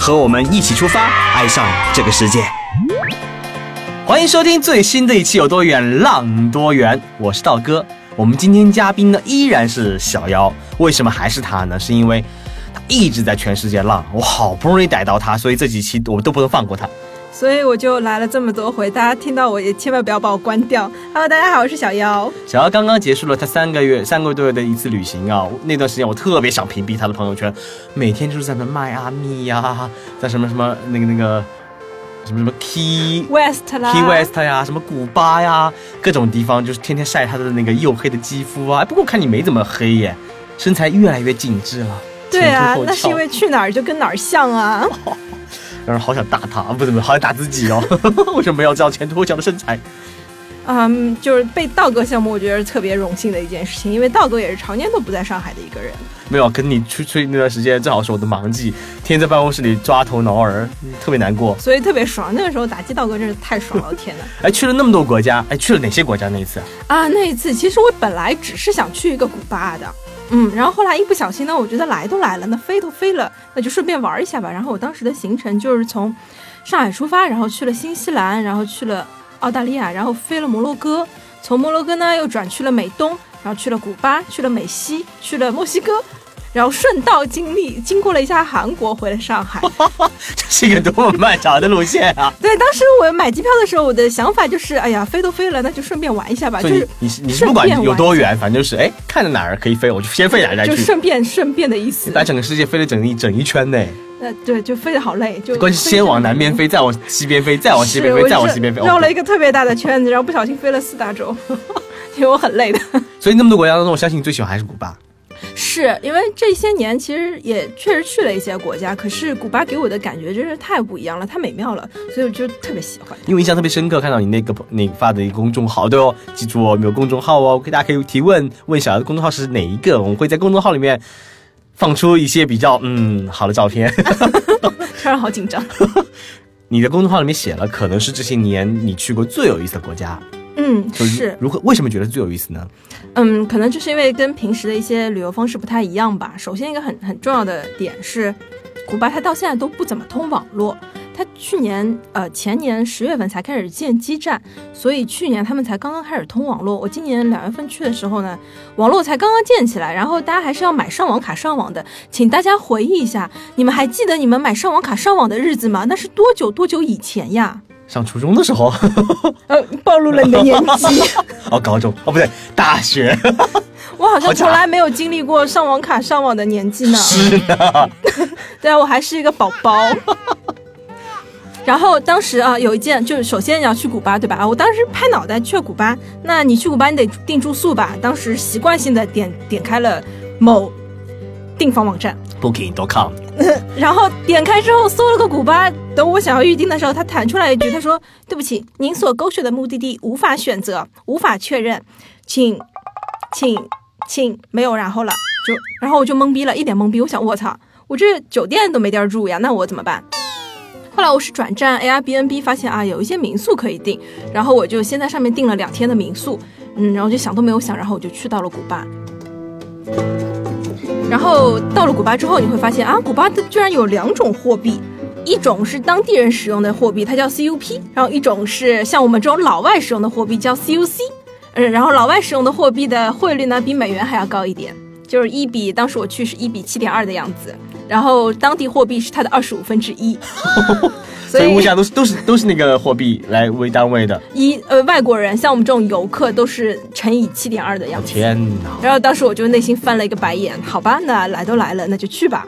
和我们一起出发，爱上这个世界。欢迎收听最新的一期《有多远浪多远》，我是道哥。我们今天嘉宾呢依然是小妖，为什么还是他呢？是因为他一直在全世界浪，我好不容易逮到他，所以这几期我们都不能放过他。所以我就来了这么多回，大家听到我也千万不要把我关掉。Hello，大家好，我是小妖。小妖刚刚结束了他三个月、三个多月的一次旅行啊，那段时间我特别想屏蔽他的朋友圈，每天就是在那迈阿密呀，在什么什么 那个那个什么什么 Key West 啦 Key West 呀，什么古巴呀，各种地方就是天天晒他的那个黝黑的肌肤啊。不过我看你没怎么黑耶，身材越来越紧致了。对啊那是因为去哪儿就跟哪儿像啊。让人好想打他，不怎么好想打自己哦。为什么要这样前凸后翘的身材？嗯，就是被道哥项目，我觉得是特别荣幸的一件事情，因为道哥也是常年都不在上海的一个人。没有跟你出去那段时间，正好是我的忙季，天天在办公室里抓头挠耳，嗯特别难过。所以特别爽，那个时候打击道哥真是太爽了，天哪！哎，去了那么多国家，哎，去了哪些国家那一次？啊，那一次其实我本来只是想去一个古巴的，嗯，然后后来一不小心呢，我觉得来都来了，那飞都飞了，那就顺便玩一下吧。然后我当时的行程就是从上海出发，然后去了新西兰，然后去了澳大利亚，然后飞了摩洛哥，从摩洛哥呢又转去了美东，然后去了古巴，去了美西，去了墨西哥。然后顺道经历经过了一下韩国，回了上海。这是一个多么漫长的路线啊！对，当时我买机票的时候，我的想法就是，哎呀，飞都飞了，那就顺便玩一下吧，就是你你是你是不管有多远，反正就是哎，看着哪儿可以飞，我就先飞哪儿再去。就顺便顺便的意思。把整个世界飞了整一整一圈呢，呃，对，就飞得好累，就关键先往南边飞，再往西边飞，再往西边飞，再往西边飞，绕了哦一个特别大的圈子，然后不小心飞了四大洲，因为我很累的。所以那么多国家当中，我相信你最喜欢还是古巴。是因为这些年其实也确实去了一些国家，可是古巴给我的感觉真是太不一样了，太美妙了，所以我就特别喜欢。因为印象特别深刻，看到你那个你发的一个公众号，对哦，记住哦，有公众号哦，大家可以提问，问小姚的公众号是哪一个，我们会在公众号里面放出一些比较嗯好的照片。突然好紧张。你的公众号里面写了，可能是这些年你去过最有意思的国家，嗯，就是如何为什么觉得最有意思呢？嗯，可能就是因为跟平时的一些旅游方式不太一样吧。首先一个很很重要的点是，古巴它到现在都不怎么通网络。它去年呃前年十月份才开始建基站，所以去年他们才刚刚开始通网络。我今年两月份去的时候呢，网络才刚刚建起来，然后大家还是要买上网卡上网的。请大家回忆一下，你们还记得你们买上网卡上网的日子吗？那是多久多久以前呀？上初中的时候，呃，暴露了你的年纪。哦，高中哦，不对，大学 我好像从来没有经历过上网卡上网的年纪呢。是的，对啊，我还是一个宝宝。然后当时啊，有一件就是首先你要去古巴，对吧？啊，我当时拍脑袋去了古巴，那你去古巴你得订住宿吧？当时习惯性的点点开了某订房网站，Booking.com，然后点开之后搜了个古巴，等我想要预定的时候，他弹出来一句，他说：“对不起，您所勾选的目的地无法选择，无法确认，请，请，请没有然后了。”就然后我就懵逼了，一脸懵逼。我想，我操，我这酒店都没地儿住呀，那我怎么办？后来我是转战 Airbnb，发现啊有一些民宿可以订，然后我就先在上面订了两天的民宿，嗯，然后就想都没有想，然后我就去到了古巴。到了古巴之后，你会发现啊，古巴它居然有两种货币，一种是当地人使用的货币，它叫 CUP，然后一种是像我们这种老外使用的货币叫 CUC。嗯，然后老外使用的货币的汇率呢比美元还要高一点，就是一比当时我去是一比七点二的样子，然后当地货币是它的二十五分之一，所以物价都是都是都是那个货币来为单位的。一呃外国人像我们这种游客都是乘以七点二的样子。天哪，然后当时我就内心翻了一个白眼，好吧，那来都来了，那就去吧。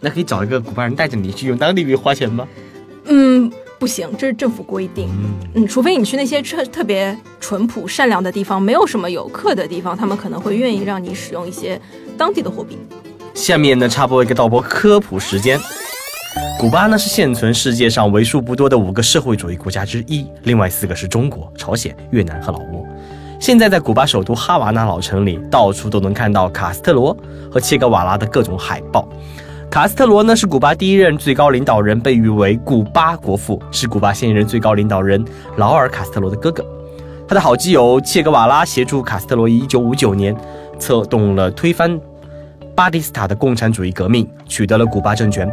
那可以找一个古巴人带着你去用当地币花钱吗？嗯，不行，这是政府规定。嗯，嗯，除非你去那些特特别淳朴善良的地方，没有什么游客的地方，他们可能会愿意让你使用一些当地的货币。下面呢插播一个道播科普时间。古巴呢是现存世界上为数不多的五个社会主义国家之一，另外四个是中国、朝鲜、越南和老挝。现在在古巴首都哈瓦那老城里，到处都能看到卡斯特罗和切格瓦拉的各种海报。卡斯特罗呢是古巴第一任最高领导人，被誉为“古巴国父”，是古巴现任最高领导人劳尔·卡斯特罗的哥哥。他的好基友切格瓦拉协助卡斯特罗于1959年策动了推翻巴蒂斯塔的共产主义革命，取得了古巴政权。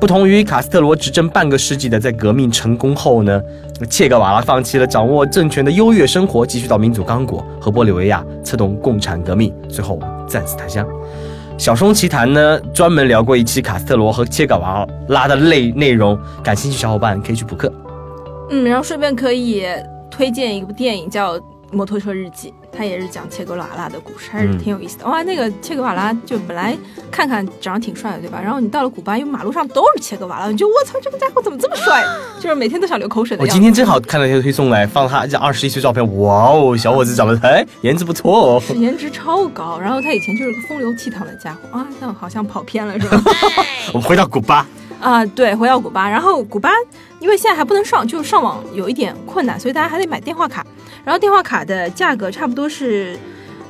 不同于卡斯特罗执政半个世纪的，在革命成功后呢，切格瓦拉放弃了掌握政权的优越生活，继续到民主刚果和玻利维亚策动共产革命，最后战死他乡。小松奇谈呢，专门聊过一期卡斯特罗和切格瓦拉的内内容，感兴趣小伙伴可以去补课。嗯，然后顺便可以推荐一部电影叫《摩托车日记》，它也是讲切格瓦拉的故事，还是挺有意思的。哇，那个切格瓦拉就本来看看长得挺帅的，对吧？然后你到了古巴，因为马路上都是切格瓦拉，你就我操，这个家伙怎么这么帅？就是每天都想流口水的样子。我今天正好看到一条推送来，放他这二十一岁照片，哇哦，小伙子长得哎，颜值不错哦。是颜值超高，然后他以前就是个风流倜傥的家伙啊，但好像跑偏了是吧？我们回到古巴，啊、对，回到古巴，然后古巴因为现在还不能上，就是上网有一点困难，所以大家还得买电话卡。然后电话卡的价格差不多是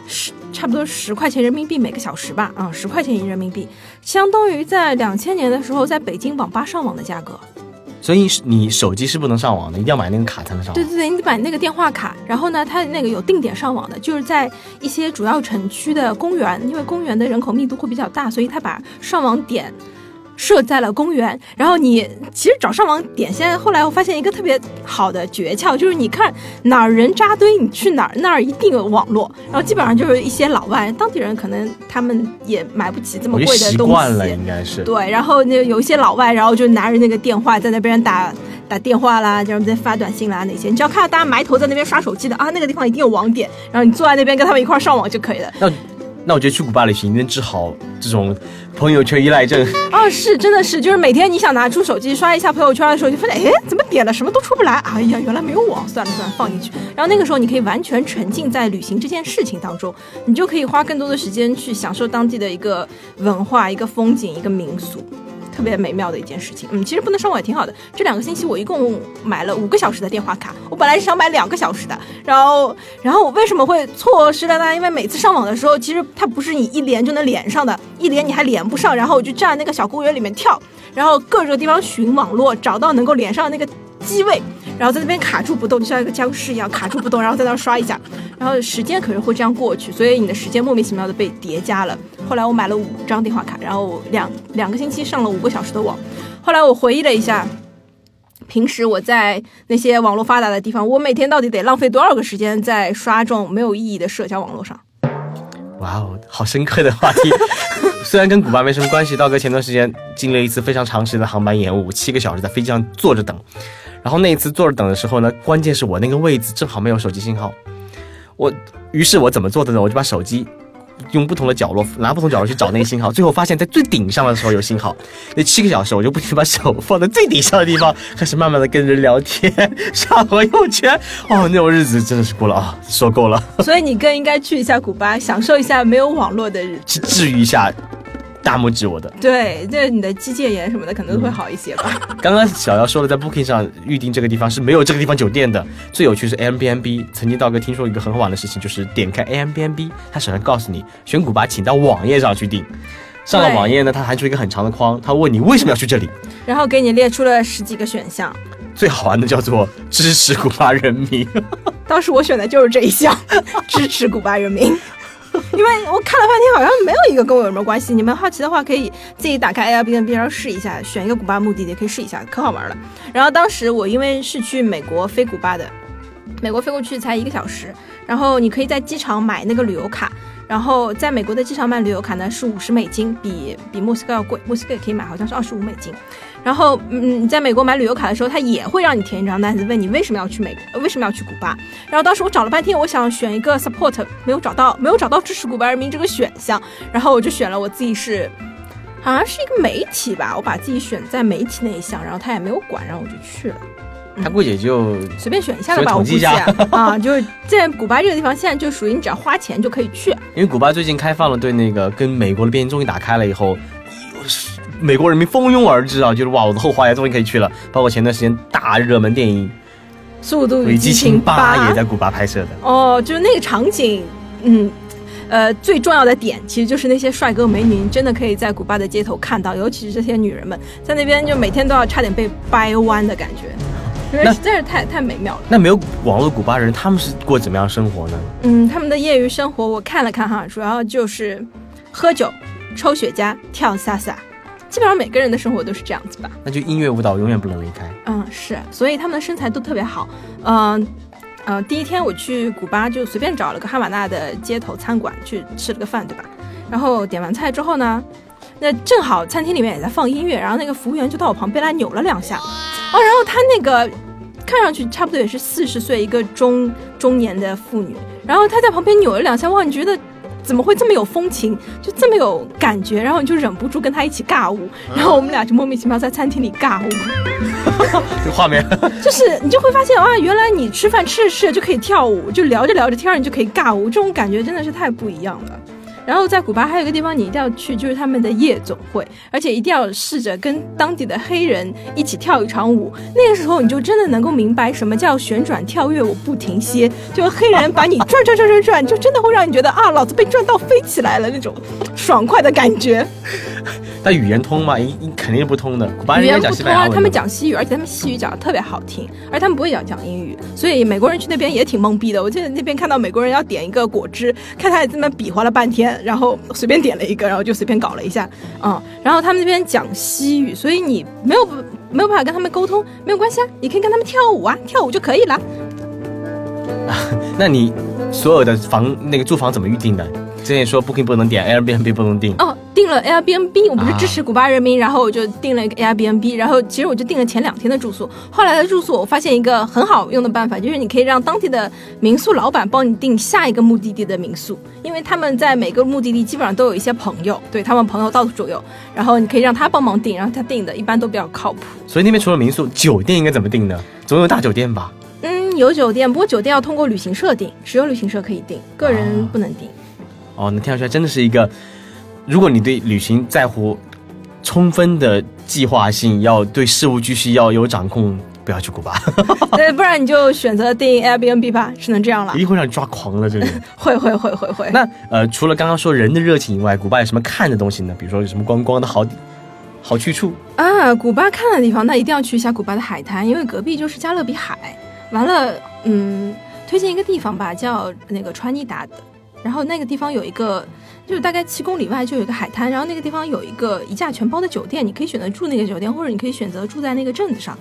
十，差不多十块钱人民币每个小时吧，啊、十块钱一人民币，相当于在两千年的时候在北京网吧上网的价格。所以你手机是不能上网的，一定要买那个卡才能上网。对对对，你得买那个电话卡，然后呢，它那个有定点上网的，就是在一些主要城区的公园，因为公园的人口密度会比较大，所以它把上网点设在了公园。然后你其实找上网点，现在后来我发现一个特别好的诀窍，就是你看哪儿人扎堆，你去哪儿那儿一定有网络。然后基本上就是一些老外，当地人可能他们也买不起这么贵的东西惯了，西，应该是。对，然后那有一些老外，然后就拿着那个电话在那边打打电话啦，就是在发短信啦那些，你只要看到大家埋头在那边刷手机的啊，那个地方一定有网点，然后你坐在那边跟他们一块儿上网就可以了。那那我觉得去古巴旅行能治好这种朋友圈依赖症。啊，是，真的是，就是每天你想拿出手机刷一下朋友圈的时候，就发现，哎，怎么点了什么都出不来？哎呀，原来没有网，算了算了，放进去。然后那个时候你可以完全沉浸在旅行这件事情当中，你就可以花更多的时间去享受当地的一个文化、一个风景、一个民俗。特别美妙的一件事情，嗯，其实不能上网也挺好的。这两个星期我一共买了五个小时的电话卡，我本来是想买两个小时的，然后，然后我为什么会错失了呢？因为每次上网的时候，其实它不是你一连就能连上的，一连你还连不上，然后我就站在那个小公园里面跳，然后各个地方寻网络，找到能够连上的那个机位，然后在那边卡住不动，就像一个僵尸一样卡住不动，然后在那刷一下，然后时间可是会这样过去，所以你的时间莫名其妙的被叠加了。后来我买了五张电话卡，然后两两个星期上了五个小时的网。后来我回忆了一下，平时我在那些网络发达的地方，我每天到底得浪费多少个时间在刷这种没有意义的社交网络上？哇哦，好深刻的话题。虽然跟古巴没什么关系，道哥前段时间经历了一次非常长时间的航班延误，七个小时在飞机上坐着等。然后那一次坐着等的时候呢，关键是我那个位置正好没有手机信号。我，于是我怎么做的呢？我就把手机用不同的角落，拿不同角落去找那个信号，最后发现，在最顶上的时候有信号。那七个小时，我就不停把手放在最顶上的地方，开始慢慢的跟人聊天，刷朋友圈。哦，那种日子真的是过了啊，说够了，所以你更应该去一下古巴，享受一下没有网络的日子。去治愈一下大拇指我的。对，这你的肌腱炎什么的可能都会好一些吧。刚刚小姚说了，在 Booking 上预定这个地方是没有这个地方酒店的。最有趣是 Airbnb，曾经道哥听说一个很好玩的事情，就是点开 Airbnb，它首先告诉你选古巴，请到网页上去订。上了网页呢，它弹出一个很长的框，它问你为什么要去这里。然后给你列出了十几个选项，最好玩的叫做支持古巴人民。当时我选的就是这一项，支持古巴人民。因为我看了半天，好像没有一个跟我有什么关系。你们好奇的话，可以自己打开 Airbnb 然后试一下，选一个古巴目的地，可以试一下，可好玩了。然后当时我因为是去美国飞古巴的，美国飞过去才一个小时，然后你可以在机场买那个旅游卡。然后在美国的机场买旅游卡呢是五十美金，比比墨西哥要贵，墨西哥也可以买，好像是二十五美金。然后，嗯，你在美国买旅游卡的时候，他也会让你填一张单子，问你为什么要去美，呃为什么要去古巴。然后当时我找了半天，我想选一个 support，没有找到，没有找到支持古巴人民这个选项。然后我就选了我自己是，好像是一个媒体吧，我把自己选在媒体那一项，然后他也没有管，然后我就去了。他估计也就随便选一下了吧，我估计啊，就是在古巴这个地方，现在就属于你只要花钱就可以去。因为古巴最近开放了对那个跟美国的边境终于打开了以后，美国人民蜂拥而至啊，就是哇，我的后花园终于可以去了。包括前段时间大热门电影《速度与激情情八》也在古巴拍摄的。哦，就是那个场景，嗯。呃，最重要的点其实就是那些帅哥美女，你真的可以在古巴的街头看到，尤其是这些女人们在那边就每天都要差点被掰弯的感觉，因为那实在是太太美妙了。那没有网络古巴人，他们是过怎么样生活呢？嗯，他们的业余生活我看了看哈，主要就是喝酒、抽雪茄、跳萨萨，基本上每个人的生活都是这样子吧。那就音乐舞蹈永远不能离开。嗯，是，所以他们的身材都特别好。嗯、呃，第一天我去古巴就随便找了个哈瓦那的街头餐馆去吃了个饭，对吧？然后点完菜之后呢，那正好餐厅里面也在放音乐，然后那个服务员就到我旁边来扭了两下，哦，然后他那个看上去差不多也是四十岁一个中中年的妇女，然后她在旁边扭了两下，哇，你觉得？怎么会这么有风情，就这么有感觉，然后你就忍不住跟他一起尬舞，然后我们俩就莫名其妙在餐厅里尬舞。这画面，就是你就会发现啊，原来你吃饭吃着吃着就可以跳舞，就聊着聊着天儿你就可以尬舞，这种感觉真的是太不一样了。然后在古巴还有一个地方你一定要去，就是他们的夜总会，而且一定要试着跟当地的黑人一起跳一场舞。那个时候你就真的能够明白什么叫旋转跳跃我不停歇，就黑人把你转转转转转，就真的会让你觉得啊，老子被转到飞起来了那种爽快的感觉。但语言通吗？一肯定不通的。古巴人应该语言不通啊，他们讲西语，而且他们西语讲的特别好听，而他们不会讲讲英语，所以美国人去那边也挺懵逼的。我记得那边看到美国人要点一个果汁，看他也这么比划了半天，然后随便点了一个，然后就随便搞了一下，嗯，然后他们那边讲西语，所以你没有没有办法跟他们沟通，没有关系啊，你可以跟他们跳舞啊，跳舞就可以了。那你所有的房那个住房怎么预定的？之前说 Booking 不能点，Airbnb 不能订。哦，订了 Airbnb，我不是啊支持古巴人民，然后我就订了一个 Airbnb，然后其实我就订了前两天的住宿。后来的住宿我发现一个很好用的办法，就是你可以让当地的民宿老板帮你订下一个目的地的民宿，因为他们在每个目的地基本上都有一些朋友，对他们朋友到处都有，然后你可以让他帮忙订，然后他订的一般都比较靠谱。所以那边除了民宿，酒店应该怎么订呢？总有大酒店吧？嗯，有酒店，不过酒店要通过旅行社订，只有旅行社可以订，个人啊不能订。哦，那听上去还真的是一个，如果你对旅行在乎充分的计划性，要对事无巨细要有掌控，不要去古巴，对，不然你就选择订 Airbnb 吧，只能这样了一。定会让你抓狂的。这里。会会会会会。那呃，除了刚刚说人的热情以外，古巴有什么看的东西呢？比如说有什么观光的好好去处？啊，古巴看的地方，那一定要去一下古巴的海滩，因为隔壁就是加勒比海。完了，嗯，推荐一个地方吧，叫那个川尼达的。然后那个地方有一个，就是大概七公里外就有一个海滩，然后那个地方有一个一价全包的酒店，你可以选择住那个酒店，或者你可以选择住在那个镇子上，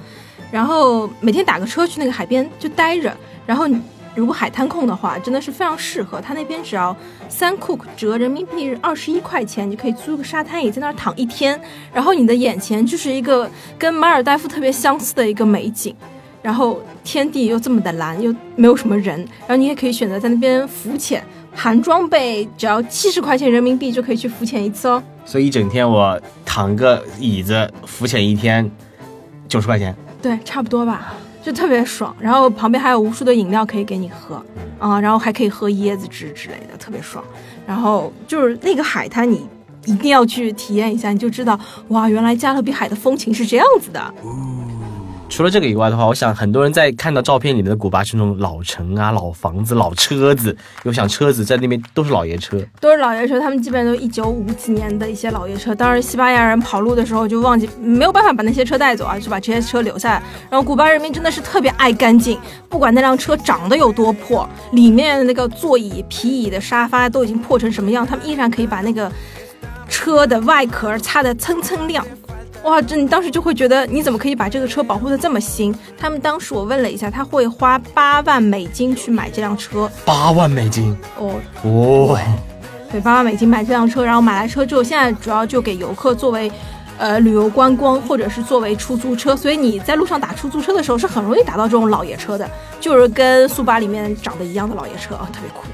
然后每天打个车去那个海边就待着，然后。如果海滩控的话，真的是非常适合。他那边只要三库折人民币二十一块钱，你就可以租个沙滩椅在那儿躺一天，然后你的眼前就是一个跟马尔代夫特别相似的一个美景，然后天地又这么的蓝，又没有什么人，然后你也可以选择在那边浮潜，含装备只要七十块钱人民币就可以去浮潜一次哦。所以一整天我躺个椅子浮潜一天，九十块钱。对，差不多吧，就特别爽。然后旁边还有无数的饮料可以给你喝，啊、然后还可以喝椰子汁之类的，特别爽。然后就是那个海滩，你一定要去体验一下，你就知道哇，原来加勒比海的风情是这样子的。除了这个以外的话，我想很多人在看到照片里面的古巴是那种老城啊、老房子、老车子。又想车子在那边都是老爷车，都是老爷车，他们基本上都一九五几年的一些老爷车。当然，西班牙人跑路的时候就忘记没有办法把那些车带走啊，就把这些车留下来。然后古巴人民真的是特别爱干净，不管那辆车长得有多破，里面的那个座椅、皮椅的沙发都已经破成什么样，他们依然可以把那个车的外壳擦得蹭蹭亮。哇，这你当时就会觉得你怎么可以把这个车保护的这么新？他们当时我问了一下，他会花八万美金去买这辆车八万美金哦。哦。对，八万美金买这辆车，然后买来车之后，现在主要就给游客作为，呃，旅游观光或者是作为出租车，所以你在路上打出租车的时候是很容易打到这种老爷车的，就是跟速八里面长得一样的老爷车啊，特别酷。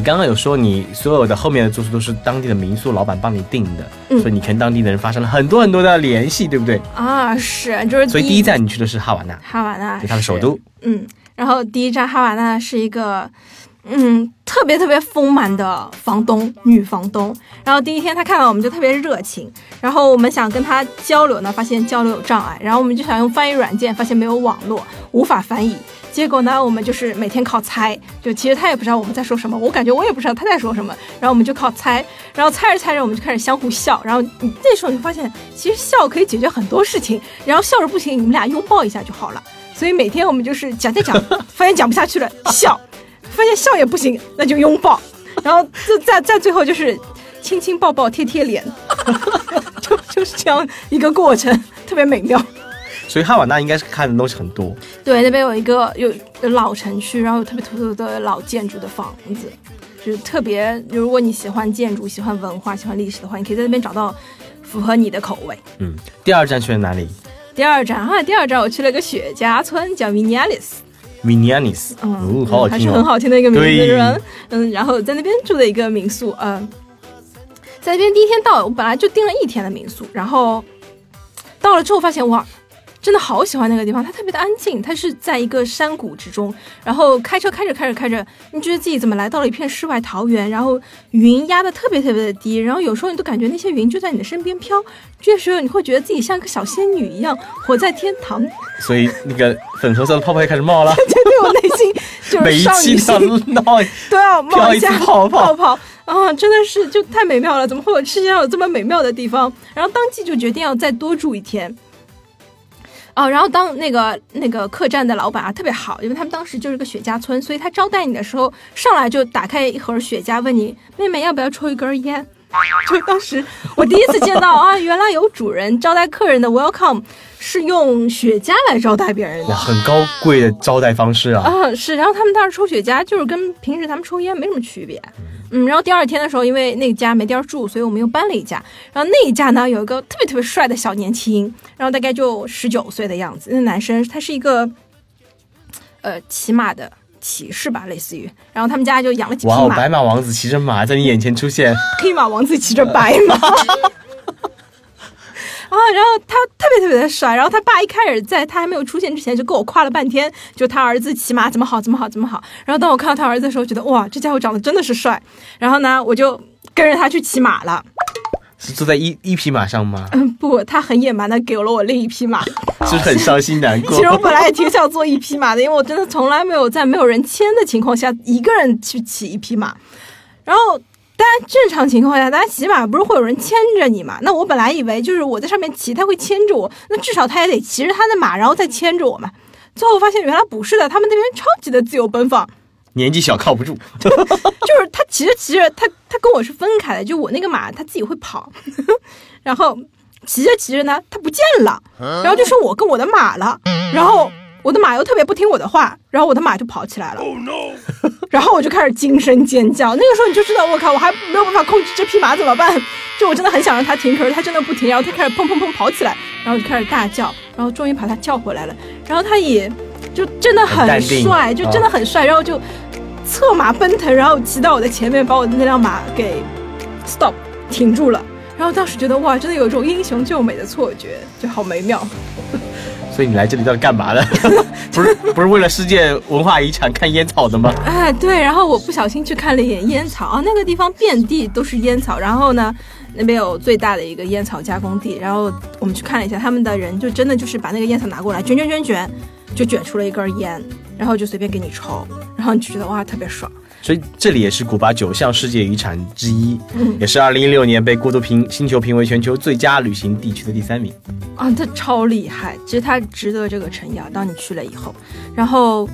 你刚刚有说你所有的后面的住宿都是当地的民宿老板帮你订的，嗯所以你跟当地的人发生了很多很多的联系，对不对？啊，是，就是所以第一站你去的是哈瓦那，哈瓦那对它的首都。嗯，然后第一站哈瓦那是一个，嗯，特别特别丰满的房东，女房东。然后第一天她看到我们就特别热情，然后我们想跟她交流呢，发现交流有障碍，然后我们就想用翻译软件，发现没有网络，无法翻译。结果呢，我们就是每天靠猜，就其实她也不知道我们在说什么，我感觉我也不知道她在说什么，然后我们就靠猜，然后猜着猜着我们就开始相互笑，然后那时候你发现其实笑可以解决很多事情，然后笑着不行，你们俩拥抱一下就好了。所以每天我们就是讲在讲，发现讲不下去了，笑。发现笑也不行，那就拥抱，然后就在在最后就是亲亲抱抱贴贴脸，就就是这样一个过程，特别美妙。所以哈瓦那应该是看的东西很多。对，那边有一个有老城区，然后有特别特别的老建筑的房子，就是特别。如果你喜欢建筑、喜欢文化、喜欢历史的话，你可以在那边找到符合你的口味。嗯，第二站去了哪里？第二站啊，第二站我去了个雪茄村，叫 Vinales。Vinales，嗯，好好听还是很好听的一个名字，是吧？嗯，然后在那边住的一个民宿，嗯，在那边第一天到，我本来就订了一天的民宿，然后到了之后发现哇。真的好喜欢那个地方，它特别的安静，它是在一个山谷之中，然后开车开着开着开着，你觉得自己怎么来到了一片世外桃源？然后云压的特别特别的低，然后有时候你都感觉那些云就在你的身边飘，这时候你会觉得自己像一个小仙女一样活在天堂。所以那个粉红色的泡泡也开始冒了，对对，我内心就是少女心，都要冒一下泡泡泡啊！真的是就太美妙了，怎么会有世界上有这么美妙的地方？然后当即就决定要再多住一天。哦，然后当那个那个客栈的老板啊特别好，因为他们当时就是个雪茄村，所以他招待你的时候上来就打开一盒雪茄，问你妹妹要不要抽一根烟。就当时我第一次见到啊，原来有主人招待客人的 welcome 是用雪茄来招待别人的，很高贵的招待方式啊。啊，是，然后他们当时抽雪茄就是跟平时他们抽烟没什么区别。嗯，然后第二天的时候，因为那个家没地儿住，所以我们又搬了一家。然后那一家呢，有一个特别特别帅的小年轻，然后大概就十九岁的样子。那男生他是一个，呃，骑马的骑士吧，类似于。然后他们家就养了几匹马。哇，白马王子骑着马在你眼前出现。黑马王子骑着白马。啊，然后他特别特别的帅，然后他爸一开始在他还没有出现之前就跟我夸了半天，就他儿子骑马怎么好怎么好怎么好。然后当我看到他儿子的时候，觉得哇，这家伙长得真的是帅。然后呢，我就跟着他去骑马了。是坐在一一匹马上吗？嗯，不，他很野蛮的给了我另一匹马，是很伤心难过。其实我本来也挺想坐一匹马的，因为我真的从来没有在没有人牵的情况下一个人去骑一匹马，然后。但正常情况下，大家骑马不是会有人牵着你嘛？那我本来以为就是我在上面骑，他会牵着我，那至少他也得骑着他的马，然后再牵着我嘛。最后发现原来不是的，他们那边超级的自由奔放。年纪小靠不住，就是他骑着骑着，他他跟我是分开的，就我那个马他自己会跑，然后骑着骑着呢，他不见了，然后就剩我跟我的马了，然后。我的马又特别不听我的话，然后我的马就跑起来了，然后我就开始惊声尖叫。那个时候你就知道，我靠，我还没有办法控制这匹马怎么办？就我真的很想让它停，可是它真的不停，然后它开始砰砰砰跑起来，然后就开始大叫，然后终于把它叫回来了。然后它也就真的很帅，就真的很帅，然后就策马奔腾，然后骑到我的前面，把我的那辆马给 stop 停住了。然后当时觉得哇，真的有一种英雄救美的错觉，就好美妙。所以你来这里到底干嘛的？不是不是为了世界文化遗产看烟草的吗？哎，对，然后我不小心去看了一眼烟草啊，那个地方遍地都是烟草，然后呢，那边有最大的一个烟草加工地，然后我们去看了一下，他们的人就真的就是把那个烟草拿过来卷卷卷卷，就卷出了一根烟，然后就随便给你抽，然后你就觉得哇特别爽。所以这里也是古巴九项世界遗产之一，也是二零一六年被孤独评星球评为全球最佳旅行地区的第三名。啊，它超厉害，其实它值得这个诚意啊。当你去了以后，然后。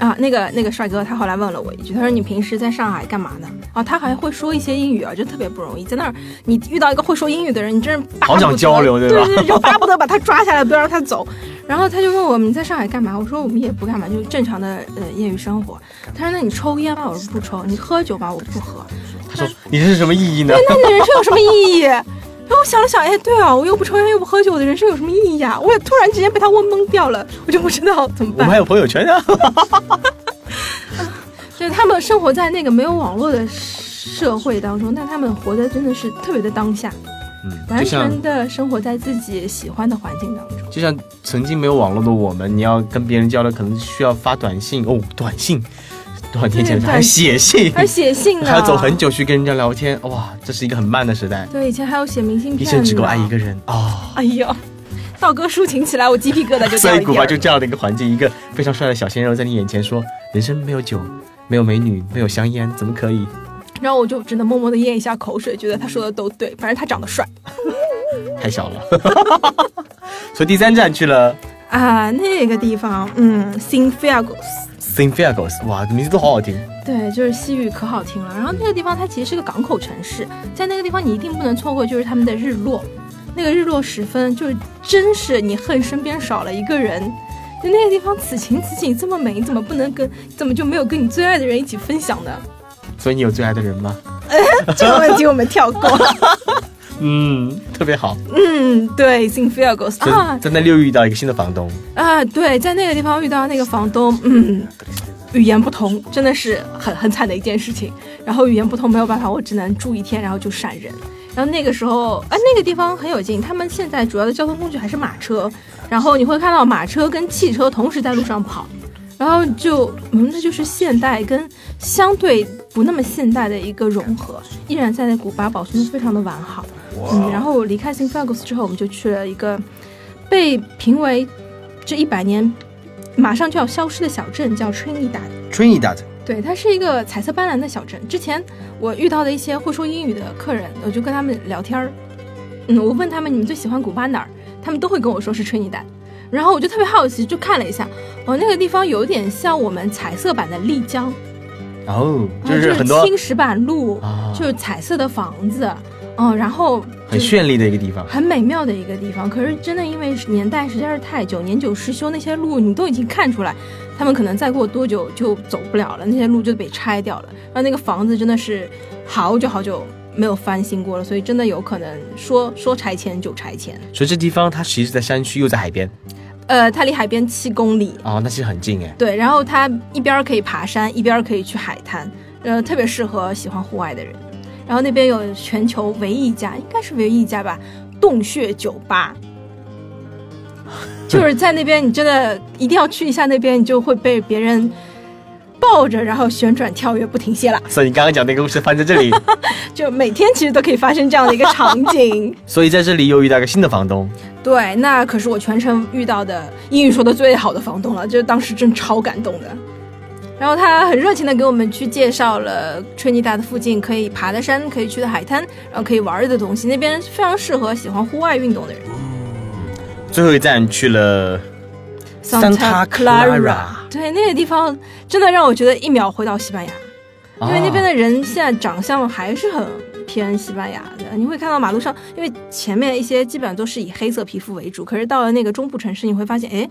啊，那个那个帅哥，他后来问了我一句，他说：“你平时在上海干嘛呢？”啊，他还会说一些英语啊，就特别不容易。在那儿，你遇到一个会说英语的人，你真是好想交流，对吧？对对，就巴不得把他抓下来，不要让他走。然后他就问我们在上海干嘛？我说我们也不干嘛，就正常的呃业余生活。他说：“那你抽烟吗？”我说：“不抽。”你喝酒吗？我不喝。他说：“你这是什么意义呢？”对，那你的人生有什么意义？然后我想了想，哎，对啊，我又不抽烟又不喝酒，我的人生有什么意义啊？我也突然之间被他问懵掉了，我就不知道怎么办。我们还有朋友圈啊，就是他们生活在那个没有网络的社会当中，但他们活的真的是特别的当下，嗯，完全的生活在自己喜欢的环境当中。就像曾经没有网络的我们，你要跟别人交流，可能需要发短信哦，短信。多少年前还写信，还写信呢，还要走很。久去跟人家聊天，哇，这是一个很慢的时代，对，以前还要写明信片一片，生只够爱一个。人哦。哎呦，道哥抒情起来，我鸡皮疙瘩就所以古巴就这样的一个环境，一个非常帅的小鲜肉在你眼前说：“人生没有酒，没有美女，没有香烟，怎么可以然后我就只能默默的咽一下口水，觉得他说的都对，反正他长得帅？” 太小了。所以第三站去了啊。那个地方，嗯，Sinfiagos，Sinfiagos，哇，名字都好好听。对，就是西语可好听了。然后那个地方它其实是个港口城市，在那个地方你一定不能错过，就是他们的日落。那个日落时分，就是真是你恨身边少了一个人。就那个地方此情此景这么美，你怎么不能跟，怎么就没有跟你最爱的人一起分享呢？所以你有最爱的人吗？这个问题我们跳过。嗯，特别好。嗯，对，Sinfiagos 啊在那里又遇到一个新的房东，啊，对，在那个地方遇到那个房东，嗯，语言不通，真的是很很惨的一件事情。然后语言不通没有办法，我只能住一天，然后就闪人。然后那个时候，啊，那个地方很有劲，他们现在主要的交通工具还是马车，然后你会看到马车跟汽车同时在路上跑，然后就，嗯，那就是现代跟相对不那么现代的一个融合，依然在那古巴保存的非常的完好。嗯，然后离开 Sinfagos 之后，我们就去了一个被评为这一百年马上就要消失的小镇，叫 Trinidad。Trinidad，对，它是一个彩色斑斓的小镇。之前我遇到的一些会说英语的客人，我就跟他们聊天儿。嗯，我问他们你们最喜欢古巴哪儿，他们都会跟我说是 Trinidad。然后我就特别好奇，就看了一下，哦，那个地方有点像我们彩色版的丽江，哦，就啊是很多青石板路，啊，就是彩色的房子，嗯，然后很绚丽的一个地方。很美妙的一个地方。可是真的因为年代实在是太久，年久失修，那些路你都已经看出来，他们可能再过多久就走不了了，那些路就被拆掉了。然后那个房子真的是好久好久没有翻新过了，所以真的有可能说说拆迁就拆迁。所以这地方它其实在山区又在海边呃，它离海边七公里，哦，那其实很近哎。对，然后它一边可以爬山，一边可以去海滩，呃，特别适合喜欢户外的人。然后那边有全球唯一一家，应该是唯一一家吧，洞穴酒吧。就是在那边，你真的一定要去一下那边，你就会被别人抱着，然后旋转跳跃不停歇了。所以你刚刚讲那个故事发生在这里，就每天其实都可以发生这样的一个场景。所以在这里又遇到一个新的房东。对，那可是我全程遇到的英语说的最好的房东了，就是当时真超感动的。然后他很热情的给我们去介绍了吹尼达的附近可以爬的山、可以去的海滩，然后可以玩的东西，那边非常适合喜欢户外运动的人。最后一站去了 Santa Clara 对，那个地方真的让我觉得一秒回到西班牙，因为那边的的人现在长相还是很偏西班牙的。你会看到马路上，因为前面一些基本上都是以黑色皮肤为主，可是到了那个中部城市，你会发现，哎，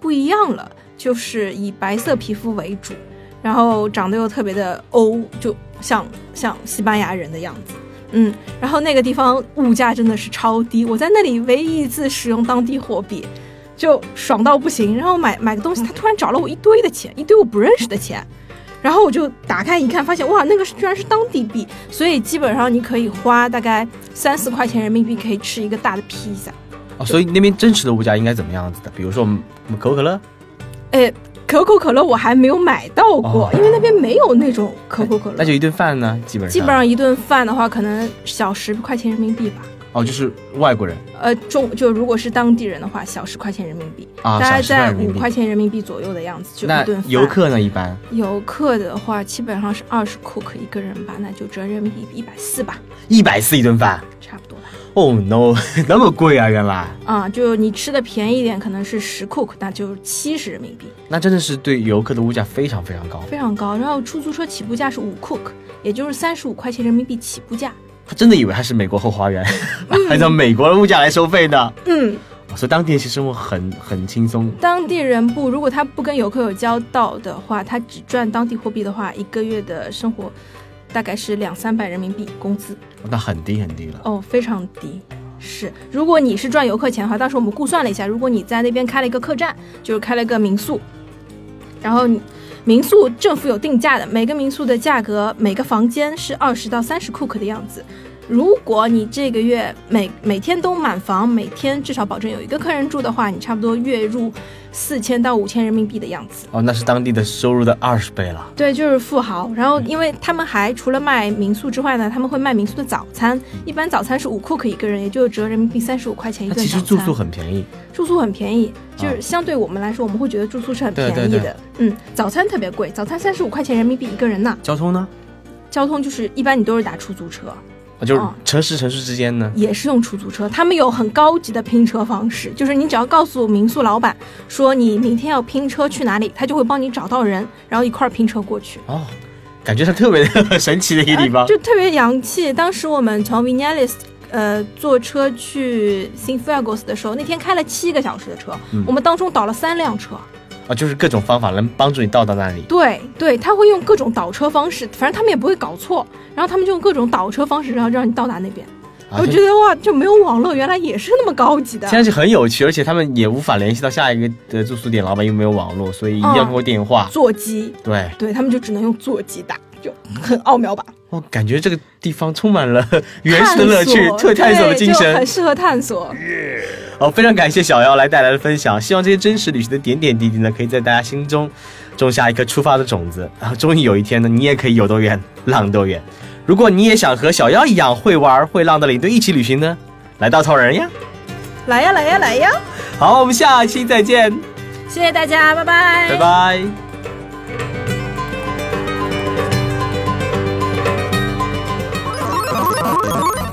不一样了，就是以白色皮肤为主，然后长得又特别的欧，就像像西班牙人的样子。嗯，然后那个地方物价真的是超低，我在那里唯一一次使用当地货币，就爽到不行。然后买买个东西，他突然找了我一堆的钱，一堆我不认识的钱，然后我就打开一看，发现哇，那个是居然是当地币，所以基本上你可以花大概三四块钱人民币可以吃一个大的披萨。哦，所以那边真实的物价应该怎么样子的？比如说我们可口可乐，哎，可口可乐我还没有买到过，哦因为那边没有那种可口可乐。那就一顿饭呢，基本上基本上一顿饭的话，可能小十块钱人民币吧。哦，就是外国人呃，中就如果是当地人的话，小十块钱人民币，啊，大概小10块在五块。钱人民币左右的样子，就一顿饭。游客呢？一般游客的话，基本上是二十 cook 一个人吧，那就折人民币一百四吧，一百四一顿饭。差不多吧。哦、no，那么贵啊！原来啊、就你吃的便宜一点，可能是十 cook，，那就是七十人民币，那真的是对游客的物价非常非常高。非常高。然后出租车起步价是五 cook，，也就是三十五块钱人民币起步价。他真的以为他是美国后花园，按照美国的物价来收费的。嗯，所以当地人其实生活很很轻松。当地人不，如果他不跟游客有交道的话，他只赚当地货币的话，一个月的生活大概是两三百人民币工资那很低很低了。哦，非常低。是，如果你是赚游客钱的话，当时我们估算了一下，如果你在那边开了一个客栈，就是开了一个民宿，然后你民宿政府有定价的，每个民宿的价格每个房间是二十到三十库克的样子。如果你这个月每每天都满房，每天至少保证有一个客人住的话，你差不多月入四千到五千人民币的样子。哦，那是当地的收入的二十倍了。对，就是富豪。然后，因为他们还除了卖民宿之外呢，他们会卖民宿的早餐。一般早餐是五库克一个人，也就折人民币三十五块钱一那顿。其实住宿很便宜，住宿很便宜，就是啊相对我们来说，我们会觉得住宿是很便宜的。对对对嗯，早餐特别贵，早餐三十五块钱人民币一个人呢。交通呢？交通就是一般你都是打出租车，啊就是哦城市城市之间呢？也是用出租车。他们有很高级的拼车方式，就是你只要告诉民宿老板说你明天要拼车去哪里，他就会帮你找到人，然后一块儿拼车过去。哦，感觉它特别 神奇的一个地方啊。就特别洋气。当时我们从 Vinales 呃坐车去 Sinfagos 的时候，那天开了七个小时的车，嗯我们当中倒了三辆车。啊，就是各种方法能帮助你到达那里。对对，他会用各种倒车方式，反正他们也不会搞错，然后他们就用各种倒车方式，然后让你到达那边。啊我觉得哇，就没有网络，原来也是那么高级的现在是很有趣，而且他们也无法联系到下一个的住宿点，老板又没有网络，所以一定要通过电话。座机，对，对他们就只能用座机打，就很奥妙吧。我感觉这个地方充满了 原始的乐趣探，索特探索的精神很。适合探索。好，非常感谢小妖来带来的分享，希望这些真实旅行的点点滴滴呢，可以在大家心中种下一颗出发的种子，然 后终于有一天呢，你也可以有多远浪多远。如果你也想和小妖一样会玩会浪的领队一起旅行呢，来稻草人呀！来呀来呀来呀！好，我们下期再见，谢谢大家，拜拜，拜拜。